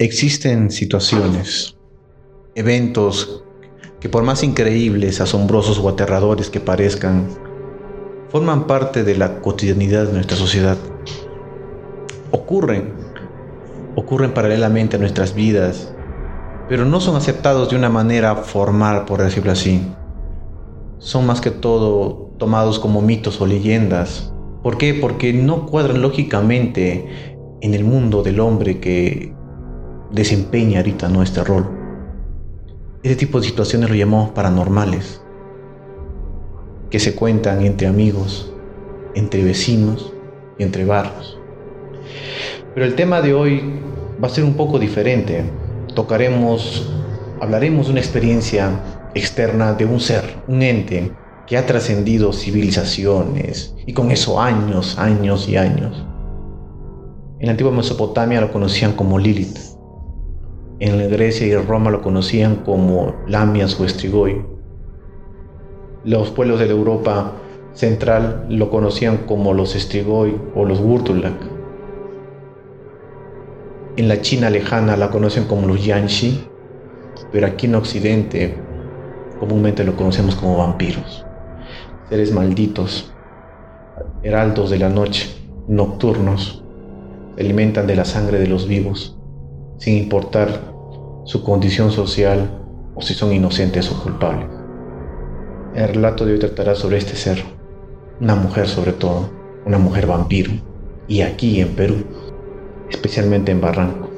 Existen situaciones, eventos que por más increíbles, asombrosos o aterradores que parezcan, forman parte de la cotidianidad de nuestra sociedad. Ocurren, ocurren paralelamente a nuestras vidas, pero no son aceptados de una manera formal, por decirlo así. Son más que todo tomados como mitos o leyendas. ¿Por qué? Porque no cuadran lógicamente en el mundo del hombre que desempeña ahorita nuestro rol. Este tipo de situaciones lo llamamos paranormales, que se cuentan entre amigos, entre vecinos y entre barrios. Pero el tema de hoy va a ser un poco diferente. Tocaremos, hablaremos de una experiencia externa de un ser, un ente que ha trascendido civilizaciones y con eso años, años y años. En la antigua Mesopotamia lo conocían como Lilith. En Grecia y Roma lo conocían como Lamias o Estrigoi. Los pueblos de la Europa central lo conocían como los Estrigoi o los Gurtulak. En la China lejana la conocen como los Yanxi, pero aquí en Occidente comúnmente lo conocemos como vampiros, seres malditos, heraldos de la noche, nocturnos alimentan de la sangre de los vivos, sin importar su condición social o si son inocentes o culpables. El relato de hoy tratará sobre este ser, una mujer sobre todo, una mujer vampiro, y aquí en Perú, especialmente en Barranco.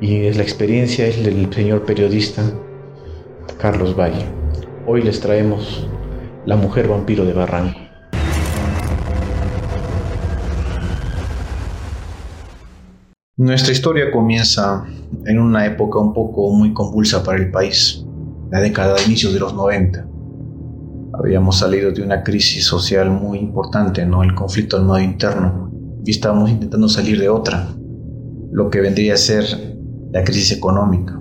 Y es la experiencia es del señor periodista Carlos Valle. Hoy les traemos La mujer vampiro de Barranco. Nuestra historia comienza en una época un poco muy convulsa para el país, la década de inicios de los 90. Habíamos salido de una crisis social muy importante, ¿no? El conflicto armado interno. Y estábamos intentando salir de otra, lo que vendría a ser la crisis económica.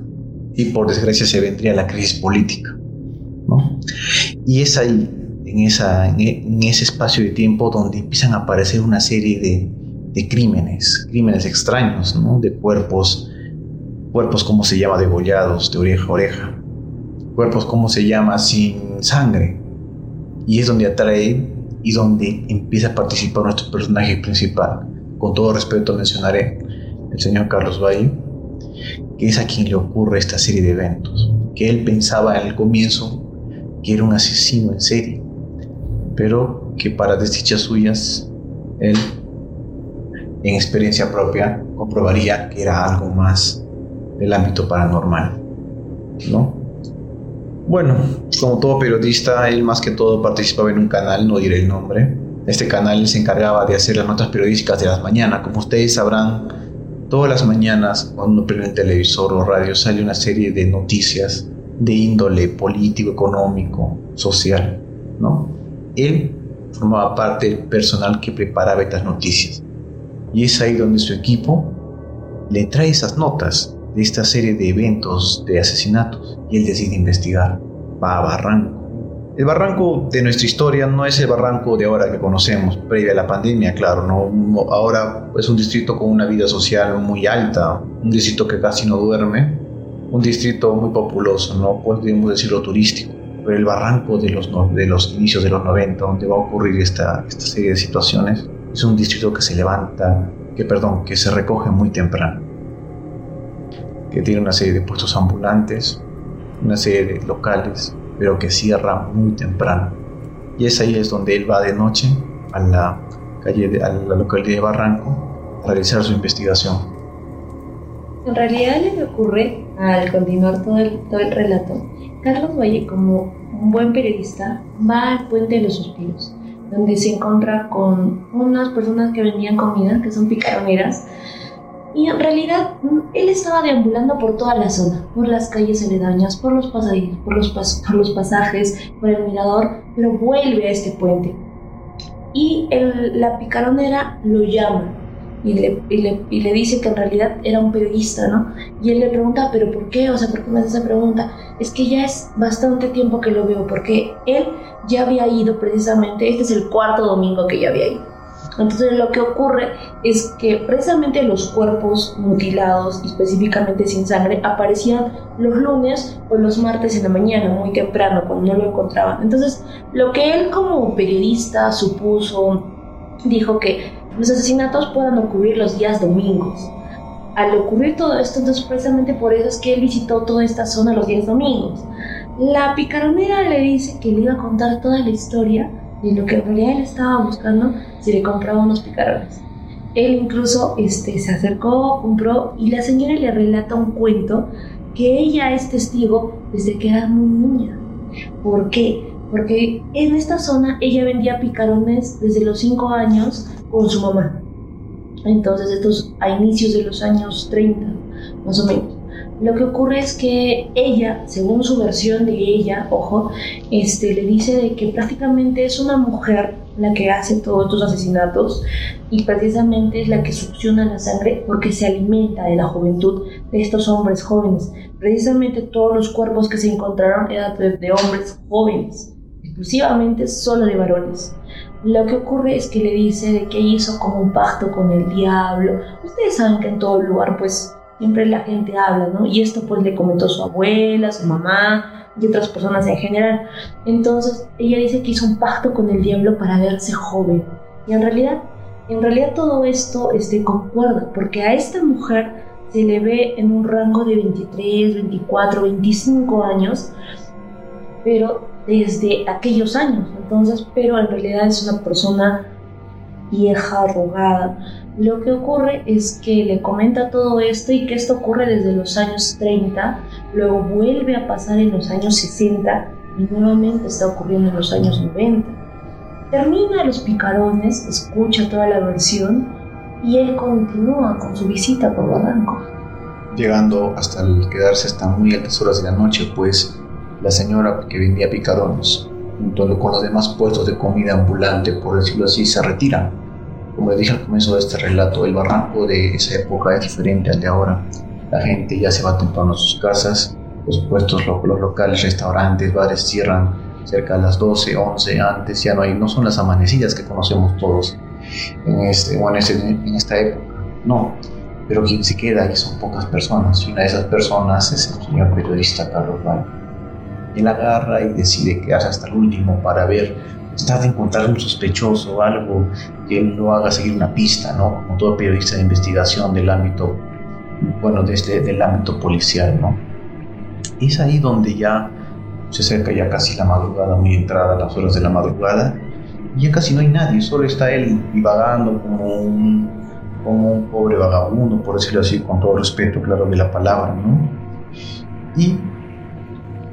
Y por desgracia se vendría la crisis política, ¿no? Y es ahí, en, esa, en ese espacio de tiempo, donde empiezan a aparecer una serie de de crímenes, crímenes extraños, ¿no? de cuerpos, cuerpos como se llama degollados de oreja a oreja, cuerpos como se llama sin sangre. Y es donde atrae y donde empieza a participar nuestro personaje principal. Con todo respeto mencionaré el señor Carlos Valle, que es a quien le ocurre esta serie de eventos, que él pensaba al comienzo que era un asesino en serie, pero que para desdichas suyas, él en experiencia propia comprobaría que era algo más del ámbito paranormal, ¿no? Bueno, como todo periodista, él más que todo participaba en un canal, no diré el nombre. Este canal se encargaba de hacer las notas periodísticas de las mañanas. Como ustedes sabrán, todas las mañanas, cuando prende el televisor o radio, sale una serie de noticias de índole político, económico, social, ¿no? Él formaba parte del personal que preparaba estas noticias. Y es ahí donde su equipo le trae esas notas de esta serie de eventos de asesinatos y él decide investigar. Va a Barranco. El barranco de nuestra historia no es el barranco de ahora que conocemos, previa a la pandemia, claro, no ahora es un distrito con una vida social muy alta, un distrito que casi no duerme, un distrito muy populoso, no podemos decirlo turístico, pero el barranco de los, de los inicios de los 90, donde va a ocurrir esta, esta serie de situaciones, es un distrito que se levanta, que perdón, que se recoge muy temprano, que tiene una serie de puestos ambulantes, una serie de locales, pero que cierra muy temprano. Y es ahí es donde él va de noche a la calle, de, a la localidad de Barranco a realizar su investigación. En realidad lo que ocurre al continuar todo el, todo el relato, Carlos Valle como un buen periodista va al puente de los suspiros donde se encuentra con unas personas que vendían comida, que son picaroneras, y en realidad mm, él estaba deambulando por toda la zona, por las calles aledañas, por los pasadizos, por los, por los pasajes, por el mirador, pero vuelve a este puente. Y el, la picaronera lo llama y le, y le, y, le, dice que en realidad era un periodista, ¿no? Y él le pregunta, ¿pero por qué? O sea, ¿por qué me hace esa pregunta? Es que ya es bastante tiempo que lo veo, porque él ya había ido precisamente, este es el cuarto domingo que ya había ido. Entonces lo que ocurre es que precisamente los cuerpos mutilados, específicamente sin sangre, aparecían los lunes o los martes en la mañana, muy temprano, cuando no lo encontraban. Entonces lo que él como periodista supuso, dijo que los asesinatos puedan ocurrir los días domingos. Al ocurrir todo esto, entonces precisamente por eso es que él visitó toda esta zona los días domingos. La picaronera le dice que le iba a contar toda la historia de lo que en realidad él estaba buscando si le compraba unos picarones. Él incluso este, se acercó, compró y la señora le relata un cuento que ella es testigo desde que era muy niña. ¿Por qué? Porque en esta zona ella vendía picarones desde los 5 años con su mamá. Entonces, estos a inicios de los años 30, más o menos. Lo que ocurre es que ella, según su versión de ella, ojo, este, le dice de que prácticamente es una mujer la que hace todos estos asesinatos y precisamente es la que succiona la sangre porque se alimenta de la juventud de estos hombres jóvenes. Precisamente todos los cuerpos que se encontraron eran de hombres jóvenes, exclusivamente solo de varones. Lo que ocurre es que le dice de que hizo como un pacto con el diablo. Ustedes saben que en todo lugar pues siempre la gente habla, ¿no? Y esto pues le comentó su abuela, su mamá y otras personas en general. Entonces ella dice que hizo un pacto con el diablo para verse joven. Y en realidad, en realidad todo esto este, concuerda, porque a esta mujer se le ve en un rango de 23, 24, 25 años, pero desde aquellos años. Entonces, pero en realidad es una persona vieja, arrugada lo que ocurre es que le comenta todo esto y que esto ocurre desde los años 30, luego vuelve a pasar en los años 60 y nuevamente está ocurriendo en los años 90. Termina los picarones, escucha toda la versión y él continúa con su visita por Barranco. Llegando hasta el quedarse hasta muy altas horas de la noche, pues la señora que vendía picarones, junto con los demás puestos de comida ambulante, por decirlo así, se retiran como les dije al comienzo de este relato, el barranco de esa época es diferente al de ahora. La gente ya se va temprano a sus casas, los puestos, los, locales, restaurantes, bares cierran cerca de las 12, 11, antes ya no hay, no son las amanecidas que conocemos todos en, este, este, en, esta época, no. Pero quien se queda ahí son pocas personas y una de esas personas es el señor periodista Carlos Valle. Él agarra y decide quedarse hasta el último para ver tratar de encontrar un sospechoso, algo que lo haga seguir una pista, ¿no? Como todo periodista de investigación del ámbito, bueno, desde el ámbito policial, ¿no? Y es ahí donde ya se acerca ya casi la madrugada, muy entrada, las horas de la madrugada, y ya casi no hay nadie, solo está él divagando como un, como un pobre vagabundo, por decirlo así, con todo respeto, claro, de la palabra, ¿no? Y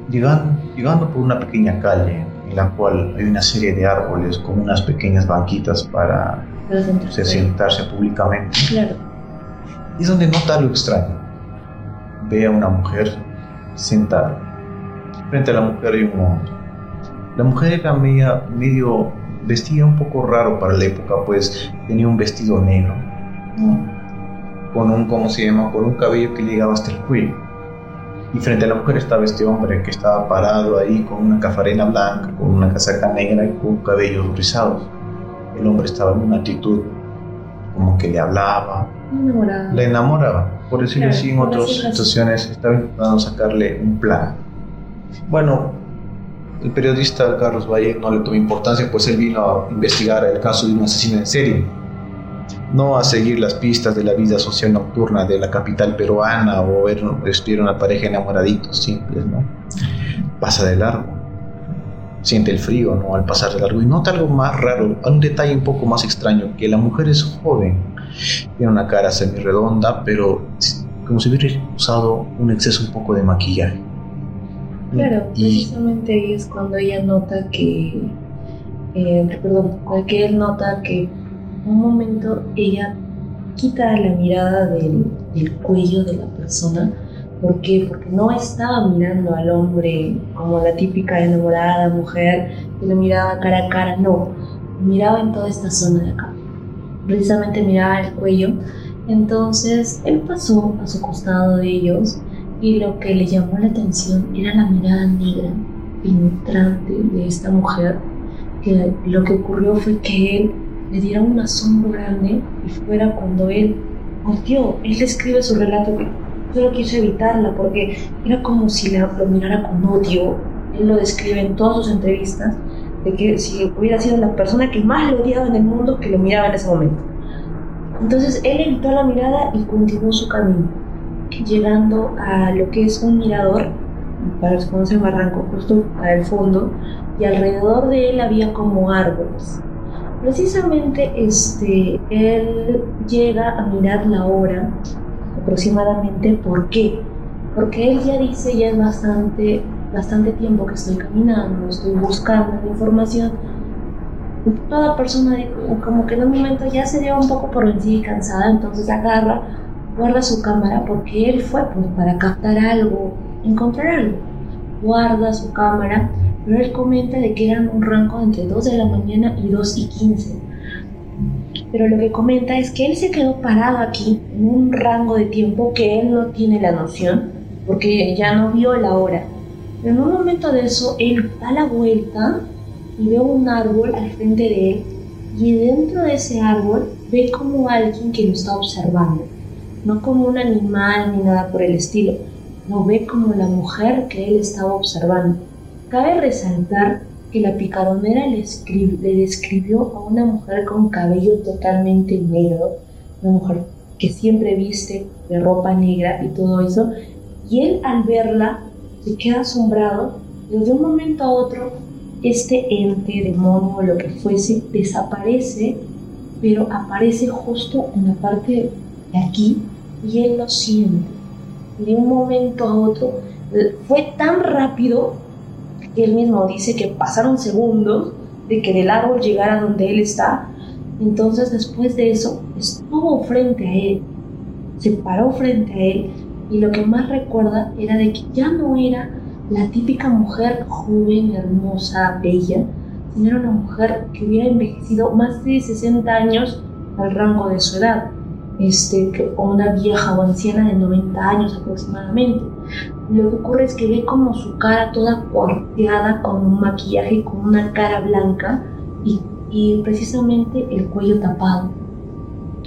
llegando, llegando por una pequeña calle, en la cual hay una serie de árboles con unas pequeñas banquitas para sentarse públicamente. Claro. Y es donde nota algo extraño. Ve a una mujer sentada. Frente a la mujer hay un hombre. La mujer era media, medio vestida un poco raro para la época, pues tenía un vestido negro. Con un, ¿cómo se llama? Con un cabello que llegaba hasta el cuello y frente a la mujer estaba este hombre que estaba parado ahí con una cafarena blanca, con una casaca negra y con cabellos rizados. El hombre estaba en una actitud como que le hablaba, enamoraba. le enamoraba. Por decirlo así, en otras situaciones estaba intentando sacarle un plan. Bueno, el periodista Carlos Valle no le tomó importancia, pues él vino a investigar el caso de un asesino en serie no a seguir las pistas de la vida social nocturna de la capital peruana o ver, una pareja enamoraditos simples, ¿no? Pasa de largo, siente el frío, ¿no? Al pasar de largo y nota algo más raro, un detalle un poco más extraño, que la mujer es joven, tiene una cara semi-redonda, pero como si hubiera usado un exceso un poco de maquillaje. Claro, precisamente ahí es cuando ella nota que, eh, perdón, que él nota que un momento ella quita la mirada del, cuello de la persona. ¿Por qué? Porque no estaba mirando al hombre como la típica enamorada mujer que lo miraba cara a cara, no, miraba en toda esta zona de acá. Precisamente miraba el cuello. Entonces él pasó a su costado de ellos y lo que le llamó la atención era la mirada negra, penetrante de esta mujer, que lo que ocurrió fue que él le diera un asombro grande y fuera cuando él volteó. Él describe su relato que solo quiso evitarla porque era como si la, lo mirara con odio. Él lo describe en todas sus entrevistas, de que si hubiera sido la persona que más lo odiaba en el mundo, que lo miraba en ese momento. Entonces él evitó la mirada y continuó su camino, llegando a lo que es un mirador, para los que conocen Barranco, justo al fondo, y alrededor de él había como árboles. Precisamente este, él llega a mirar la hora aproximadamente. ¿Por qué? Porque él ya dice, ya es bastante, bastante tiempo que estoy caminando, estoy buscando información. Toda persona como que en un momento ya se lleva un poco por vencida y cansada, entonces agarra, guarda su cámara porque él fue pues, para captar algo, encontrar algo. Guarda su cámara pero él comenta de que eran un rango entre 2 de la mañana y 2 y 15. Pero lo que comenta es que él se quedó parado aquí en un rango de tiempo que él no tiene la noción, porque ya no vio la hora. Pero en un momento de eso, él da la vuelta y ve un árbol al frente de él, y dentro de ese árbol ve como alguien que lo está observando, no como un animal ni nada por el estilo, lo ve como la mujer que él estaba observando. Cabe resaltar que la picaronera le, describió a una mujer con cabello totalmente negro, una mujer que siempre viste de ropa negra y todo eso, y él al verla se queda asombrado y de un momento a otro este ente, demonio o lo que fuese, desaparece, pero aparece justo en la parte de aquí y él lo siente. Y de un momento a otro fue tan rápido él mismo dice que pasaron segundos de que del árbol llegara donde él está. Entonces después de eso estuvo frente a él, se paró frente a él y lo que más recuerda era de que ya no era la típica mujer joven, hermosa, bella, sino era una mujer que hubiera envejecido más de 60 años al rango de su edad, este, una vieja o anciana de 90 años aproximadamente lo que ocurre es que ve como su cara toda cuarteada con un maquillaje, con una cara blanca y, y precisamente el cuello tapado.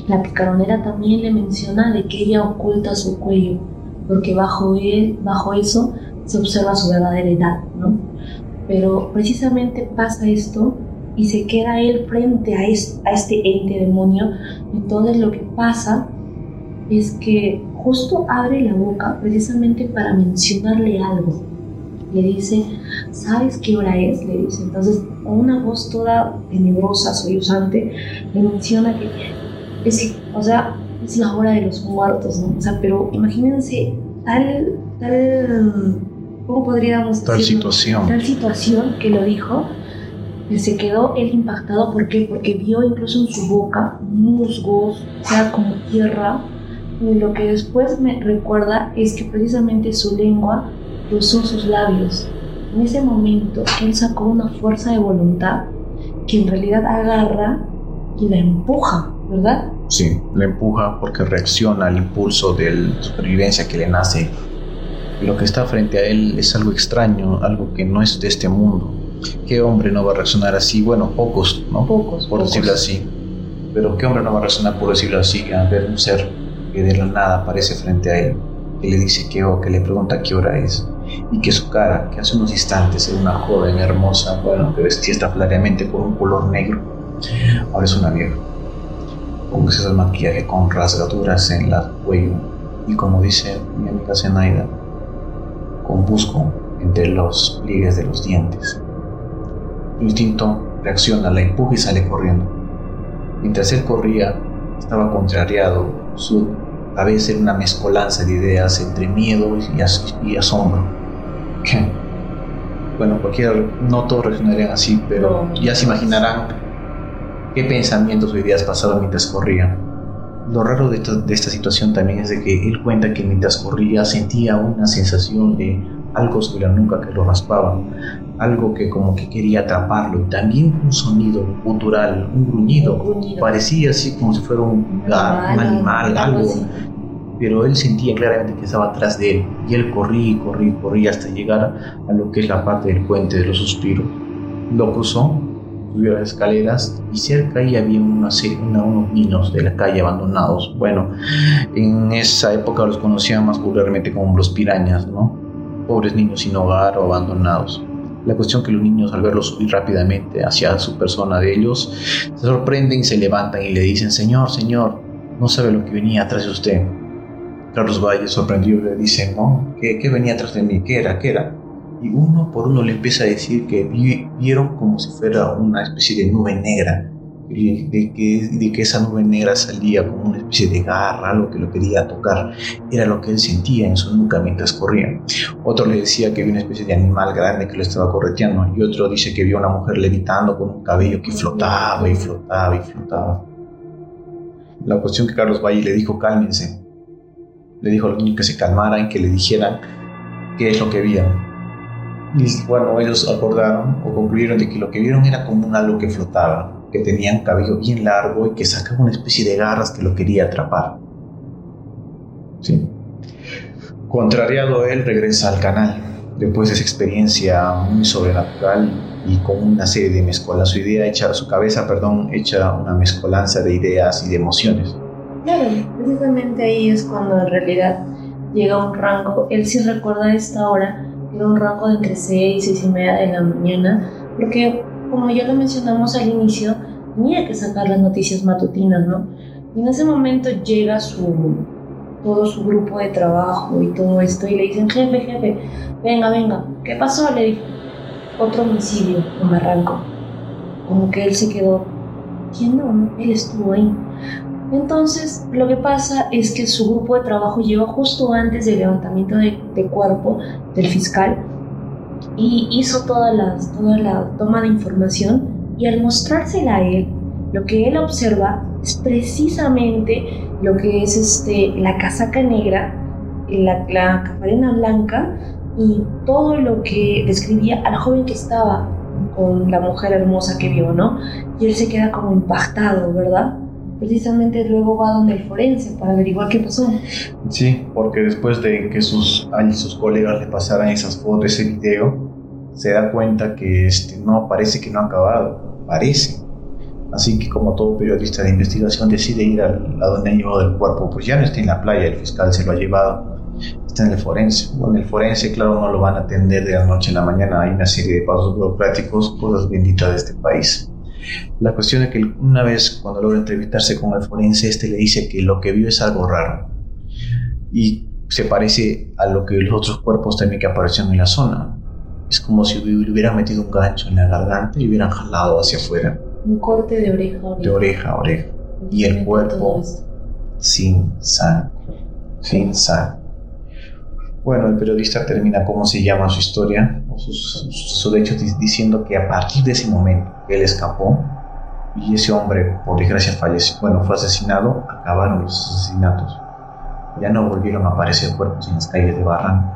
La picaronera también le menciona de que ella oculta su cuello, porque bajo, él, bajo eso se observa su verdadera edad, ¿no? Pero precisamente pasa esto y se queda él frente a, a este ente demonio. Entonces lo que pasa es que justo abre la boca precisamente para mencionarle algo. Le dice, ¿sabes qué hora es? Le dice. Entonces, una voz toda tenebrosa, sollozante, le menciona que es, o sea, es la hora de los muertos, ¿no? O sea, pero imagínense tal, tal, ¿cómo podríamos Tal situación. Tal situación que lo dijo, que se quedó él impactado, ¿por qué? Porque vio incluso en su boca musgos, o sea, como tierra, lo que después me recuerda es que precisamente su lengua cruzó sus labios. En ese momento él sacó una fuerza de voluntad que en realidad agarra y la empuja, ¿verdad? Sí, la empuja porque reacciona al impulso de la supervivencia que le nace. Lo que está frente a él es algo extraño, algo que no es de este mundo. ¿Qué hombre no va a reaccionar así? Bueno, pocos, ¿no? Pocos. Por decirlo así. Pero ¿qué hombre no va a reaccionar, por decirlo así, a ver un ser que de la nada aparece frente a él, que le dice que, que le pregunta qué hora es, y que su cara, que hace unos instantes era una joven hermosa, bueno, que vestía estrafalariamente con un color negro, ahora es una vieja, con ese maquillaje con rasgaduras en la cuello, y como dice mi amiga Zenaida, con busco entre los pliegues de los dientes. Su instinto reacciona, la empuja y sale corriendo. Mientras él corría, estaba contrariado, su cabeza era una mezcolanza de ideas entre miedo y, asombro. bueno, cualquier, no todos reaccionarían así, pero ya se imaginarán qué pensamientos o ideas pasaban mientras corría. Lo raro de esta, de esta situación también es de que él cuenta que mientras corría sentía una sensación de algo sobre la nuca que lo raspaba, algo que como que quería atraparlo, y también un sonido gutural, un gruñido, parecía así como si fuera un, animal, algo, pero él sentía claramente que estaba atrás de él, y él corría y corría y corría hasta llegar a lo que es la parte del puente de los suspiros. Lo cruzó subió las escaleras y cerca ahí había una, unos niños de la calle abandonados. Bueno, en esa época los conocían más popularmente como los pirañas, ¿no? Pobres niños sin hogar o abandonados. La cuestión que los niños al verlos subir rápidamente hacia su persona de ellos, se sorprenden, se levantan y le dicen, Señor, Señor, no sabe lo que venía atrás de usted. Carlos Valle, sorprendido, le dice, ¿no? ¿Qué, ¿Qué, venía atrás de mí? ¿Qué era? ¿Qué era? Y uno por uno le empieza a decir que vieron como si fuera una especie de nube negra, de que, de que esa nube negra salía como una especie de garra, algo que lo quería tocar. Era lo que él sentía en su nuca mientras corría. Otro le decía que vio una especie de animal grande que lo estaba correteando. Y otro dice que vio una mujer levitando con un cabello que flotaba y flotaba y flotaba. La cuestión que Carlos Valle le dijo, cálmense, le dijo a los niños que se calmaran, que le dijeran qué es lo que vieron. Y bueno, ellos acordaron o concluyeron de que lo que vieron era como un algo que flotaba, que tenía un cabello bien largo y que sacaba una especie de garras que lo quería atrapar. ¿Sí? Contrariado él regresa al canal, después de esa experiencia muy sobrenatural y con una serie de mezcolas. Su idea echa, su cabeza, perdón, echa una mezcolanza de ideas y de emociones. Claro, precisamente ahí es cuando en realidad llega un rango, él sí recuerda esta hora, era un rango de entre 6 y 6 y media de la mañana, porque como ya lo mencionamos al inicio, tenía que sacar las noticias matutinas, ¿no? Y en ese momento llega su, todo su grupo de trabajo y todo esto y le dicen, jefe, jefe, venga, venga, ¿qué pasó? Le dijo, otro homicidio en Barranco. Como que él se quedó, ¿quién no? Él estuvo ahí. Entonces, lo que pasa es que su grupo de trabajo llegó justo antes del levantamiento de, cuerpo del fiscal y hizo toda la, toda la toma de información y al mostrársela a él, lo que él observa es precisamente lo que es este, la casaca negra, la, la cafarena blanca y todo lo que describía al joven que estaba con la mujer hermosa que vio, ¿no? Y él se queda como impactado, ¿verdad? precisamente luego va donde el forense para averiguar qué pasó. Sí, porque después de que sus, sus colegas le pasaran esas fotos, ese video, se da cuenta que este, no, parece que no ha acabado, parece. Así que como todo periodista de investigación decide ir a, a donde ha llevado el cuerpo, pues ya no está en la playa, el fiscal se lo ha llevado, está en el forense. Bueno, el forense, claro, no lo van a atender de la noche a la mañana, hay una serie de pasos burocráticos, cosas benditas de este país. La cuestión es que una vez cuando logra entrevistarse con el forense, este le dice que lo que vio es algo raro y se parece a lo que los otros cuerpos también que aparecieron en la zona. Es como si le hubieran metido un gancho en la garganta y hubieran jalado hacia afuera. Un corte de oreja a oreja. De oreja a oreja. Y el cuerpo sin sangre. Sin sangre. Bueno, el periodista termina cómo se llama su historia, sus, sus, hechos, diciendo que a partir de ese momento él escapó y ese hombre, por desgracia, falleció, bueno, fue asesinado, acabaron los asesinatos. Ya no volvieron a aparecer cuerpos en las calles de Barranco.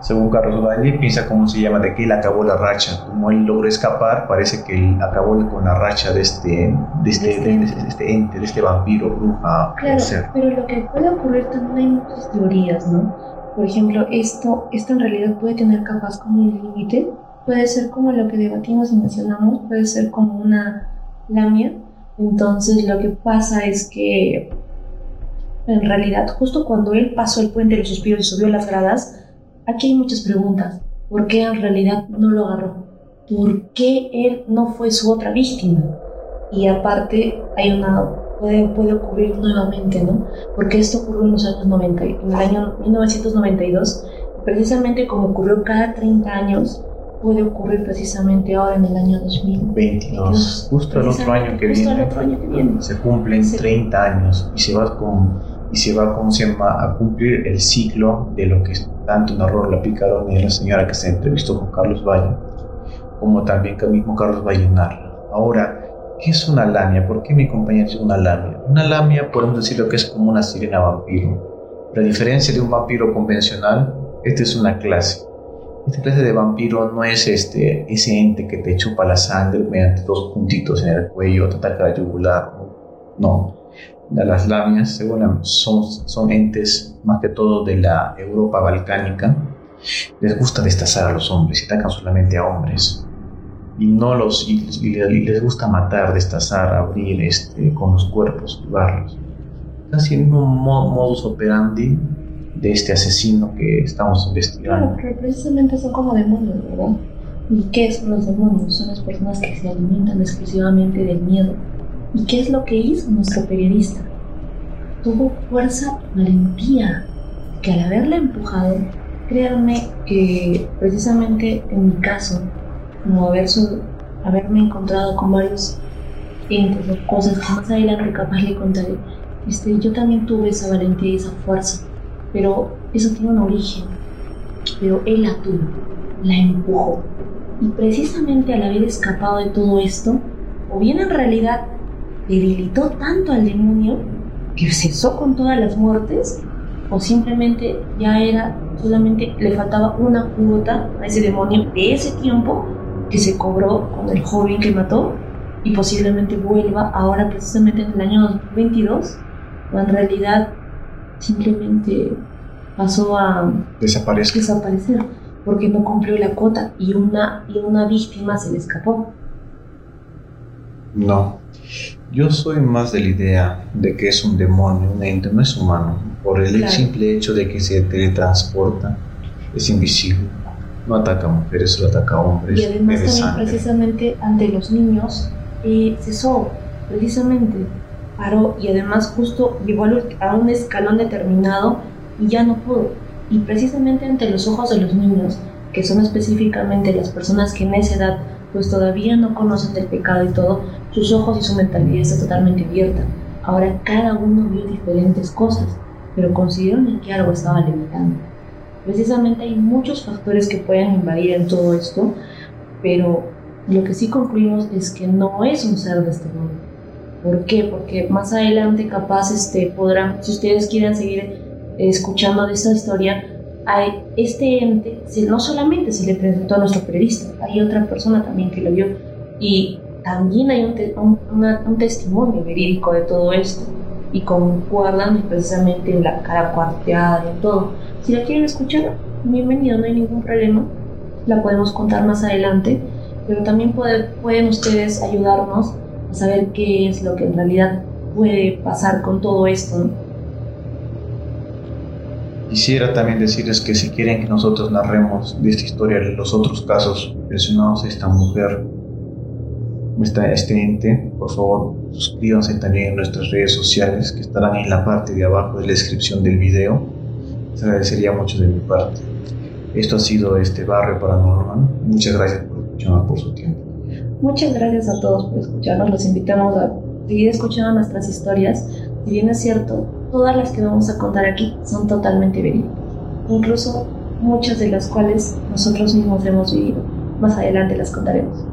Según Carlos Valle, piensa cómo se llama, de que él acabó la racha. Como él logró escapar, parece que él acabó con la racha de este, de este, de este, este ente, de este vampiro, bruja. Claro, pero lo que puede ocurrir también hay muchas teorías, ¿no? Por ejemplo, esto, esto en realidad puede tener capaz como un límite, puede ser como lo que debatimos y mencionamos, puede ser como una lamia. Entonces lo que pasa es que en realidad justo cuando él pasó el puente de los suspiros y subió las gradas, aquí hay muchas preguntas. ¿Por qué en realidad no lo agarró? ¿Por qué él no fue su otra víctima? Y aparte hay una puede, puede ocurrir nuevamente, ¿no? Porque esto ocurrió en los años 90, en el año 1992, precisamente como ocurrió cada 30 años, puede ocurrir precisamente ahora en el año 2022. Justo el otro año que justo viene. El otro año que viene. Se cumplen 30 años y se va con y se va como se a cumplir el ciclo de lo que tanto narró la picarones de la señora que se entrevistó con Carlos Valle, como también que mismo Carlos Valle narra. Ahora, ¿Qué es una lamia? ¿Por qué mi compañera es una lamia? Una lamia podemos decirlo que es como una sirena vampiro. Pero a diferencia de un vampiro convencional, esta es una clase. Esta clase de vampiro no es este, ese ente que te chupa la sangre mediante dos puntitos en el cuello, te ataca la yugular. No. Las lamias, según son, son entes más que todo de la Europa balcánica. Les gusta destazar a los hombres y atacan solamente a hombres y no los y, les gusta matar, destazar, abrir este, con los cuerpos, jugarlos. Casi el mismo modus operandi de este asesino que estamos investigando. Claro, precisamente son como demonios, ¿verdad? ¿Y qué son los demonios? Son las personas que se alimentan exclusivamente del miedo. ¿Y qué es lo que hizo nuestro periodista? Tuvo fuerza, valentía, que al haberla empujado, créanme que precisamente en mi caso, como haber haberme encontrado con varios entes o cosas que más adelante capaz le contaré, este, yo también tuve esa valentía y esa fuerza, pero eso tiene un origen, pero él la tuvo, la empujó. Y precisamente al haber escapado de todo esto, o bien en realidad debilitó tanto al demonio que cesó con todas las muertes, o simplemente ya era, solamente le faltaba una cuota a ese demonio de ese tiempo que se cobró con el joven que mató y posiblemente vuelva ahora precisamente en el año 2022 o en realidad simplemente pasó a desaparecer, desaparecer porque no cumplió la cuota y una, y una víctima se le escapó. No, yo soy más de la idea de que es un demonio, un ente, no es humano, por el simple hecho de que se teletransporta, es invisible no ataca a mujeres, solo ataca a hombres. Y además también precisamente ante los niños eh, cesó, precisamente paró y además justo llegó a un escalón determinado y ya no pudo. Y precisamente ante los ojos de los niños, que son específicamente las personas que en esa edad pues todavía no conocen del pecado y todo, sus ojos y su mentalidad está totalmente abierta. Ahora cada uno vio diferentes cosas, pero consideraron que algo estaba limitando. Precisamente hay muchos factores que pueden invadir en todo esto, pero lo que sí concluimos es que no es un ser de este mundo. ¿Por qué? Porque más adelante capaz este, podrán, si ustedes quieren seguir escuchando de esta historia, hay este ente no solamente se le presentó a nuestro periodista, hay otra persona también que lo vio y también hay un, un testimonio verídico de todo esto y concuerdan precisamente en la cara cuarteada y todo. Si la quieren escuchar, bienvenido, no hay ningún problema. La podemos contar más adelante, pero también pueden ustedes ayudarnos a saber qué es lo que en realidad puede pasar con todo esto. Quisiera también decirles que si quieren que nosotros narremos de esta historia los otros casos relacionados a esta mujer, este ente, por favor suscríbanse también en nuestras redes sociales que estarán en la parte de abajo de la descripción del video. Les agradecería mucho de mi parte. Esto ha sido este barrio paranormal. Muchas gracias por escucharnos por su tiempo. Muchas gracias a todos por escucharnos. Los invitamos a seguir escuchando nuestras historias. Si bien es cierto, todas las que vamos a contar aquí son totalmente verídicas. Incluso muchas de las cuales nosotros mismos hemos vivido. Más adelante las contaremos.